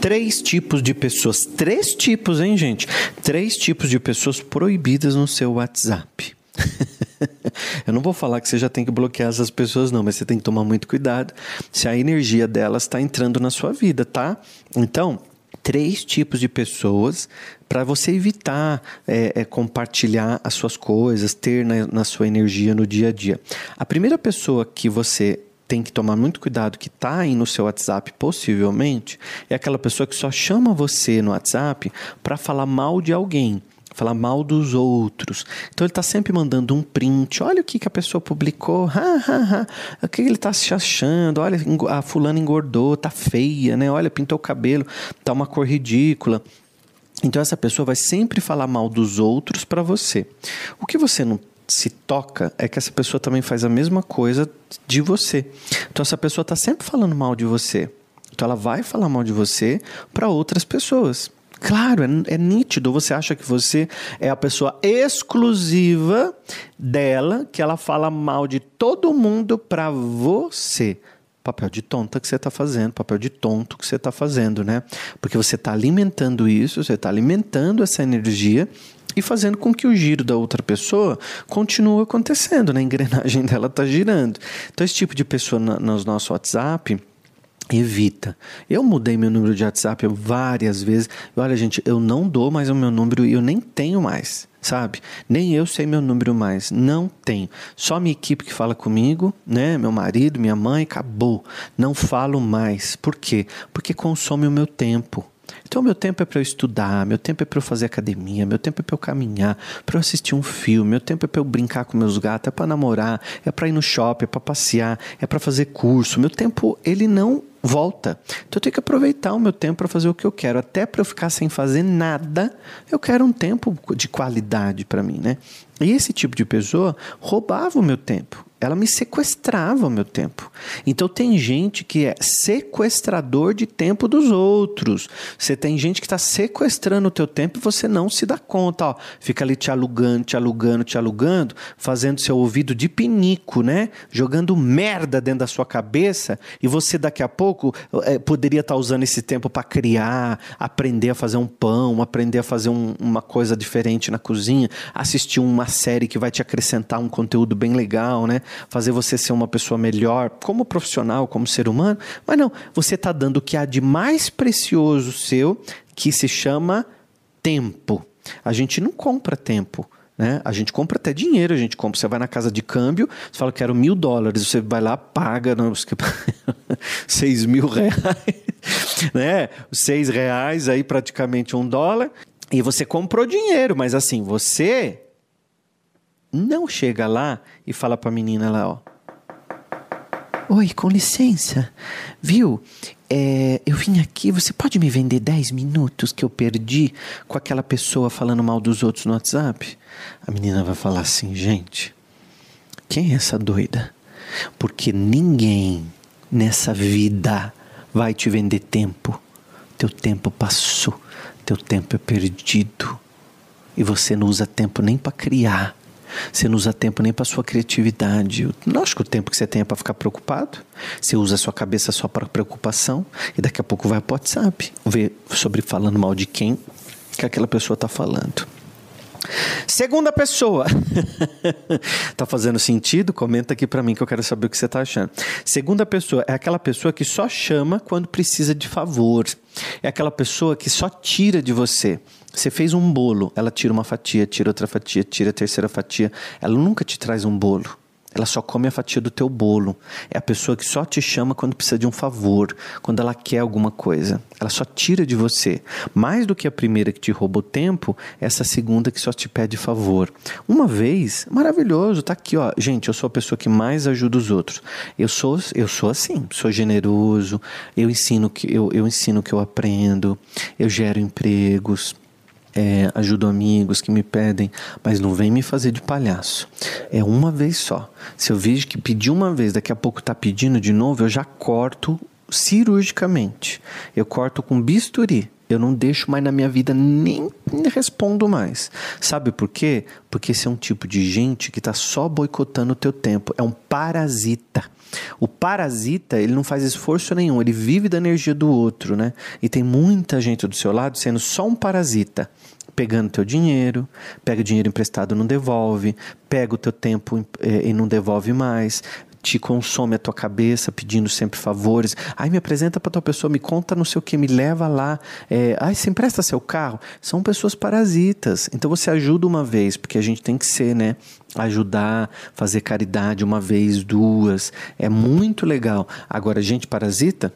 três tipos de pessoas. Três tipos, hein, gente? Três tipos de pessoas proibidas no seu WhatsApp. Eu não vou falar que você já tem que bloquear essas pessoas, não, mas você tem que tomar muito cuidado se a energia delas está entrando na sua vida, tá? Então, três tipos de pessoas para você evitar é, é, compartilhar as suas coisas, ter na, na sua energia no dia a dia. A primeira pessoa que você tem que tomar muito cuidado que está aí no seu WhatsApp, possivelmente, é aquela pessoa que só chama você no WhatsApp para falar mal de alguém falar mal dos outros. Então ele está sempre mandando um print. Olha o que, que a pessoa publicou. Ha, ha, ha. O que ele está se achando? Olha, a fulana engordou, tá feia, né? Olha, pintou o cabelo, tá uma cor ridícula. Então essa pessoa vai sempre falar mal dos outros para você. O que você não se toca é que essa pessoa também faz a mesma coisa de você. Então essa pessoa está sempre falando mal de você. Então ela vai falar mal de você para outras pessoas. Claro, é, é, nítido. Você acha que você é a pessoa exclusiva dela, que ela fala mal de todo mundo para você. Papel de tonta que você está fazendo, papel de tonto que você está fazendo, né? Porque você está alimentando isso, você está alimentando essa energia e fazendo com que o giro da outra pessoa continue acontecendo, né? a engrenagem dela está girando. Então, esse tipo de pessoa no, no nosso WhatsApp evita. Eu mudei meu número de WhatsApp várias vezes. Olha, gente, eu não dou mais o meu número e eu nem tenho mais, sabe? Nem eu sei meu número mais. Não tenho. Só minha equipe que fala comigo, né? Meu marido, minha mãe, acabou. Não falo mais. Por quê? Porque consome o meu tempo. Então, meu tempo é para eu estudar, meu tempo é para eu fazer academia, meu tempo é para eu caminhar, para eu assistir um filme, meu tempo é para eu brincar com meus gatos, é para namorar, é para ir no shopping, é para passear, é para fazer curso. Meu tempo, ele não volta. Então eu tenho que aproveitar o meu tempo para fazer o que eu quero. Até para eu ficar sem fazer nada, eu quero um tempo de qualidade para mim, né? E esse tipo de pessoa roubava o meu tempo ela me sequestrava o meu tempo. Então tem gente que é sequestrador de tempo dos outros. Você tem gente que está sequestrando o teu tempo e você não se dá conta. Ó, fica ali te alugando, te alugando, te alugando, fazendo seu ouvido de pinico, né? Jogando merda dentro da sua cabeça e você daqui a pouco é, poderia estar tá usando esse tempo para criar, aprender a fazer um pão, aprender a fazer um, uma coisa diferente na cozinha, assistir uma série que vai te acrescentar um conteúdo bem legal, né? Fazer você ser uma pessoa melhor como profissional, como ser humano, mas não, você está dando o que há de mais precioso seu, que se chama tempo. A gente não compra tempo. Né? A gente compra até dinheiro, a gente compra. Você vai na casa de câmbio, você fala que quero mil dólares, você vai lá, paga não, seis mil reais, né? Seis reais aí praticamente um dólar, e você comprou dinheiro, mas assim, você não chega lá e fala para a menina lá, ó. Oi, com licença, viu? É, eu vim aqui, você pode me vender 10 minutos que eu perdi com aquela pessoa falando mal dos outros no WhatsApp? A menina vai falar assim, gente, quem é essa doida? Porque ninguém nessa vida vai te vender tempo. Teu tempo passou, teu tempo é perdido. E você não usa tempo nem para criar você não usa tempo nem para sua criatividade. Lógico, o tempo que você tem é para ficar preocupado. Você usa a sua cabeça só para preocupação e daqui a pouco vai para o WhatsApp ver sobre falando mal de quem que aquela pessoa está falando. Segunda pessoa. tá fazendo sentido? Comenta aqui para mim que eu quero saber o que você tá achando. Segunda pessoa é aquela pessoa que só chama quando precisa de favor. É aquela pessoa que só tira de você. Você fez um bolo, ela tira uma fatia, tira outra fatia, tira a terceira fatia. Ela nunca te traz um bolo. Ela só come a fatia do teu bolo. É a pessoa que só te chama quando precisa de um favor, quando ela quer alguma coisa. Ela só tira de você. Mais do que a primeira que te rouba o tempo, essa segunda que só te pede favor. Uma vez, maravilhoso, tá aqui, ó. Gente, eu sou a pessoa que mais ajuda os outros. Eu sou, eu sou assim, sou generoso, eu ensino que eu, eu ensino que eu aprendo, eu gero empregos é, ajudo amigos que me pedem, mas não vem me fazer de palhaço. É uma vez só. Se eu vejo que pedi uma vez, daqui a pouco está pedindo de novo, eu já corto cirurgicamente. Eu corto com bisturi. Eu não deixo mais na minha vida, nem, respondo mais. Sabe por quê? Porque esse é um tipo de gente que está só boicotando o teu tempo. É um parasita. O parasita, ele não faz esforço nenhum, ele vive da energia do outro, né? E tem muita gente do seu lado sendo só um parasita pegando teu dinheiro, pega o dinheiro emprestado não devolve, pega o teu tempo eh, e não devolve mais, te consome a tua cabeça pedindo sempre favores. Ai, me apresenta para tua pessoa, me conta não sei o que, me leva lá. É, ai, você empresta seu carro. São pessoas parasitas. Então você ajuda uma vez, porque a gente tem que ser, né? Ajudar, fazer caridade uma vez, duas. É muito legal. Agora, gente parasita,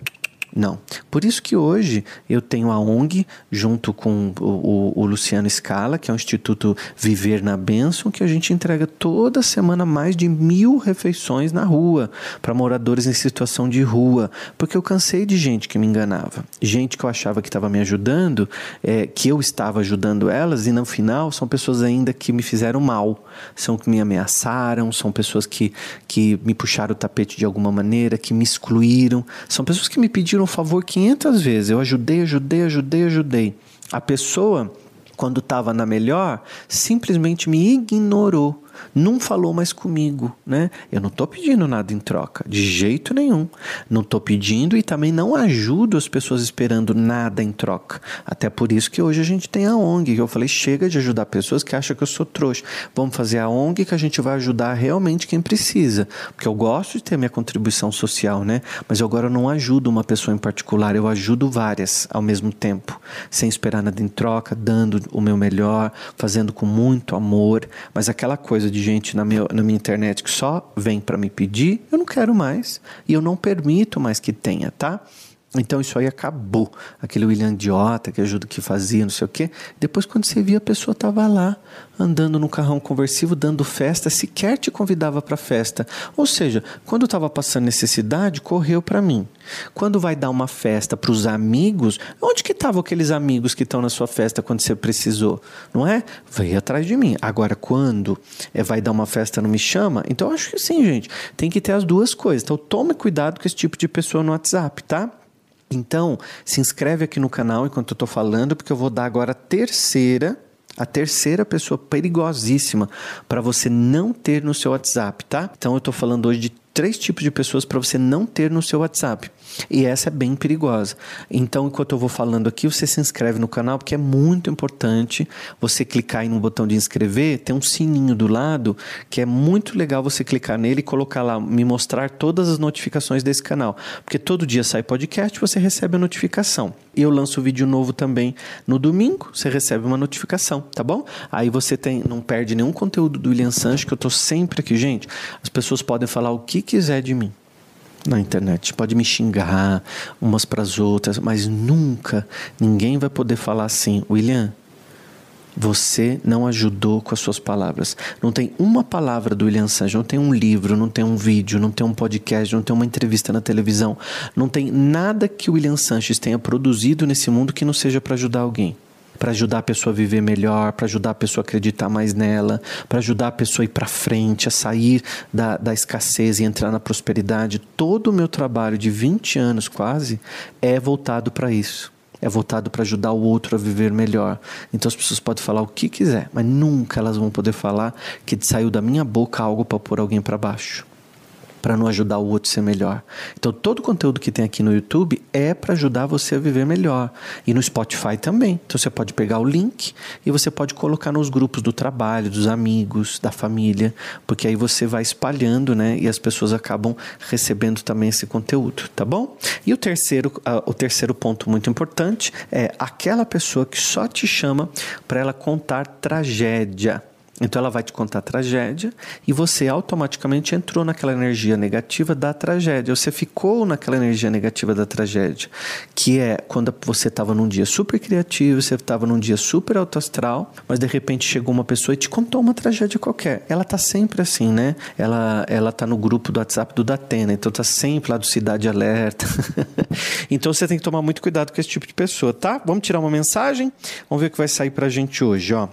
não. Por isso que hoje eu tenho a ONG, junto com o, o, o, Luciano Scala, que é o Instituto Viver na Bênção, que a gente entrega toda semana mais de mil refeições na rua, para moradores em situação de rua. Porque eu cansei de gente que me enganava. Gente que eu achava que estava me ajudando, é, que eu estava ajudando elas, e no final são pessoas ainda que me fizeram mal. São que me ameaçaram, são pessoas que, que me puxaram o tapete de alguma maneira, que me excluíram. São pessoas que me pediram um favor 500 vezes. Eu ajudei, ajudei, ajudei, ajudei. A pessoa, quando estava na melhor, simplesmente me ignorou não falou mais comigo, né? Eu não estou pedindo nada em troca, de jeito nenhum. Não estou pedindo e também não ajudo as pessoas esperando nada em troca. Até por isso que hoje a gente tem a ONG, que eu falei, chega de ajudar pessoas que acham que eu sou trouxa. Vamos fazer a ONG que a gente vai ajudar realmente quem precisa. Porque eu gosto de ter minha contribuição social, né? Mas eu agora não ajudo uma pessoa em particular, eu ajudo várias ao mesmo tempo, sem esperar nada em troca, dando o meu melhor, fazendo com muito amor, mas aquela coisa coisa de gente na minha, na minha internet que só vem para me pedir, eu não quero mais. E eu não permito mais que tenha, tá? Então isso aí acabou. Aquele William idiota que ajuda que fazia, não sei o quê. Depois, quando você via, a pessoa estava lá, andando no carrão conversível, dando festa, sequer te convidava para festa. Ou seja, quando estava passando necessidade, correu para mim. Quando vai dar uma festa para os amigos, onde que estavam aqueles amigos que estão na sua festa quando você precisou? Não é? Veio atrás de mim. Agora, quando é, vai dar uma festa não me chama? Então, acho que sim, gente. Tem que ter as duas coisas. Então, tome cuidado com esse tipo de pessoa no WhatsApp, tá? Então, se inscreve aqui no canal enquanto eu estou falando, porque eu vou dar agora a terceira, a terceira pessoa perigosíssima para você não ter no seu WhatsApp, tá? Então, eu estou falando hoje de três tipos de pessoas para você não ter no seu WhatsApp. E essa é bem perigosa. Então, enquanto eu vou falando aqui, você se inscreve no canal, porque é muito importante você clicar aí no botão de inscrever, tem um sininho do lado, que é muito legal você clicar nele e colocar lá, me mostrar todas as notificações desse canal. Porque todo dia sai podcast, você recebe a notificação. E eu lanço vídeo novo também no domingo, você recebe uma notificação, tá bom? Aí você tem, não perde nenhum conteúdo do William Sanches, que eu tô sempre aqui, gente. As pessoas podem falar o que quiser de mim na internet. Pode me xingar umas para as outras, mas nunca ninguém vai poder falar assim, William. Você não ajudou com as suas palavras. Não tem uma palavra do William Sanches, não tem um livro, não tem um vídeo, não tem um podcast, não tem uma entrevista na televisão, não tem nada que o William Sanches tenha produzido nesse mundo que não seja para ajudar alguém para ajudar a pessoa a viver melhor, para ajudar a pessoa a acreditar mais nela, para ajudar a pessoa a ir para frente, a sair da, da escassez e entrar na prosperidade. Todo o meu trabalho de 20 anos quase é voltado para isso. É voltado para ajudar o outro a viver melhor. Então as pessoas podem falar o que quiser, mas nunca elas vão poder falar que saiu da minha boca algo para pôr alguém para baixo para não ajudar o outro a ser melhor. Então, todo o conteúdo que tem aqui no YouTube é para ajudar você a viver melhor. E no Spotify também. Então, você pode pegar o link e você pode colocar nos grupos do trabalho, dos amigos, da família, porque aí você vai espalhando, né? E as pessoas acabam recebendo também esse conteúdo, tá bom? E o terceiro, uh, o terceiro ponto muito importante é aquela pessoa que só te chama para ela contar tragédia. Então ela vai te contar a tragédia e você automaticamente entrou naquela energia negativa da tragédia. Você ficou naquela energia negativa da tragédia, que é quando você estava num dia super criativo, você estava num dia super alto astral, mas de repente chegou uma pessoa e te contou uma tragédia qualquer. Ela tá sempre assim, né? Ela ela tá no grupo do WhatsApp do Datena, então tá sempre lá do Cidade Alerta. então você tem que tomar muito cuidado com esse tipo de pessoa, tá? Vamos tirar uma mensagem? Vamos ver o que vai sair pra gente hoje, ó.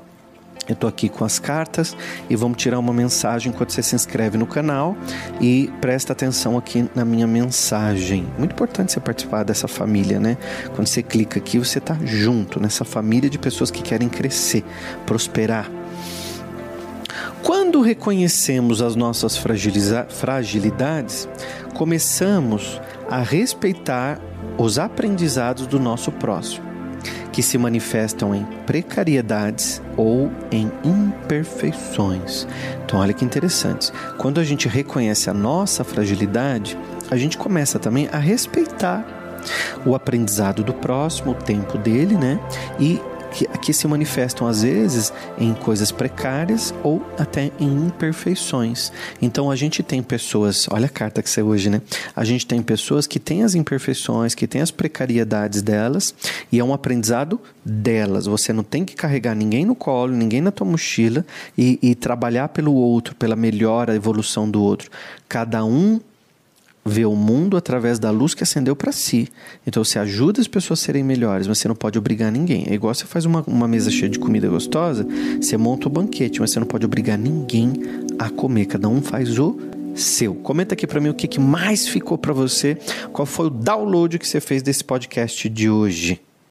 Eu estou aqui com as cartas e vamos tirar uma mensagem enquanto você se inscreve no canal e presta atenção aqui na minha mensagem. Muito importante você participar dessa família, né? Quando você clica aqui, você está junto nessa família de pessoas que querem crescer, prosperar. Quando reconhecemos as nossas fragilidades, começamos a respeitar os aprendizados do nosso próximo que se manifestam em precariedades ou em imperfeições. Então, olha que interessante. Quando a gente reconhece a nossa fragilidade, a gente começa também a respeitar o aprendizado do próximo, o tempo dele, né? E que, que se manifestam às vezes em coisas precárias ou até em imperfeições. Então a gente tem pessoas, olha a carta que você hoje, né? A gente tem pessoas que têm as imperfeições, que têm as precariedades delas e é um aprendizado delas. Você não tem que carregar ninguém no colo, ninguém na tua mochila e, e trabalhar pelo outro, pela melhora, evolução do outro. Cada um vê o mundo através da luz que acendeu para si. Então você ajuda as pessoas a serem melhores, mas você não pode obrigar ninguém. É igual você faz uma, uma mesa cheia de comida gostosa, você monta o banquete, mas você não pode obrigar ninguém a comer. Cada um faz o seu. Comenta aqui para mim o que, que mais ficou para você, qual foi o download que você fez desse podcast de hoje.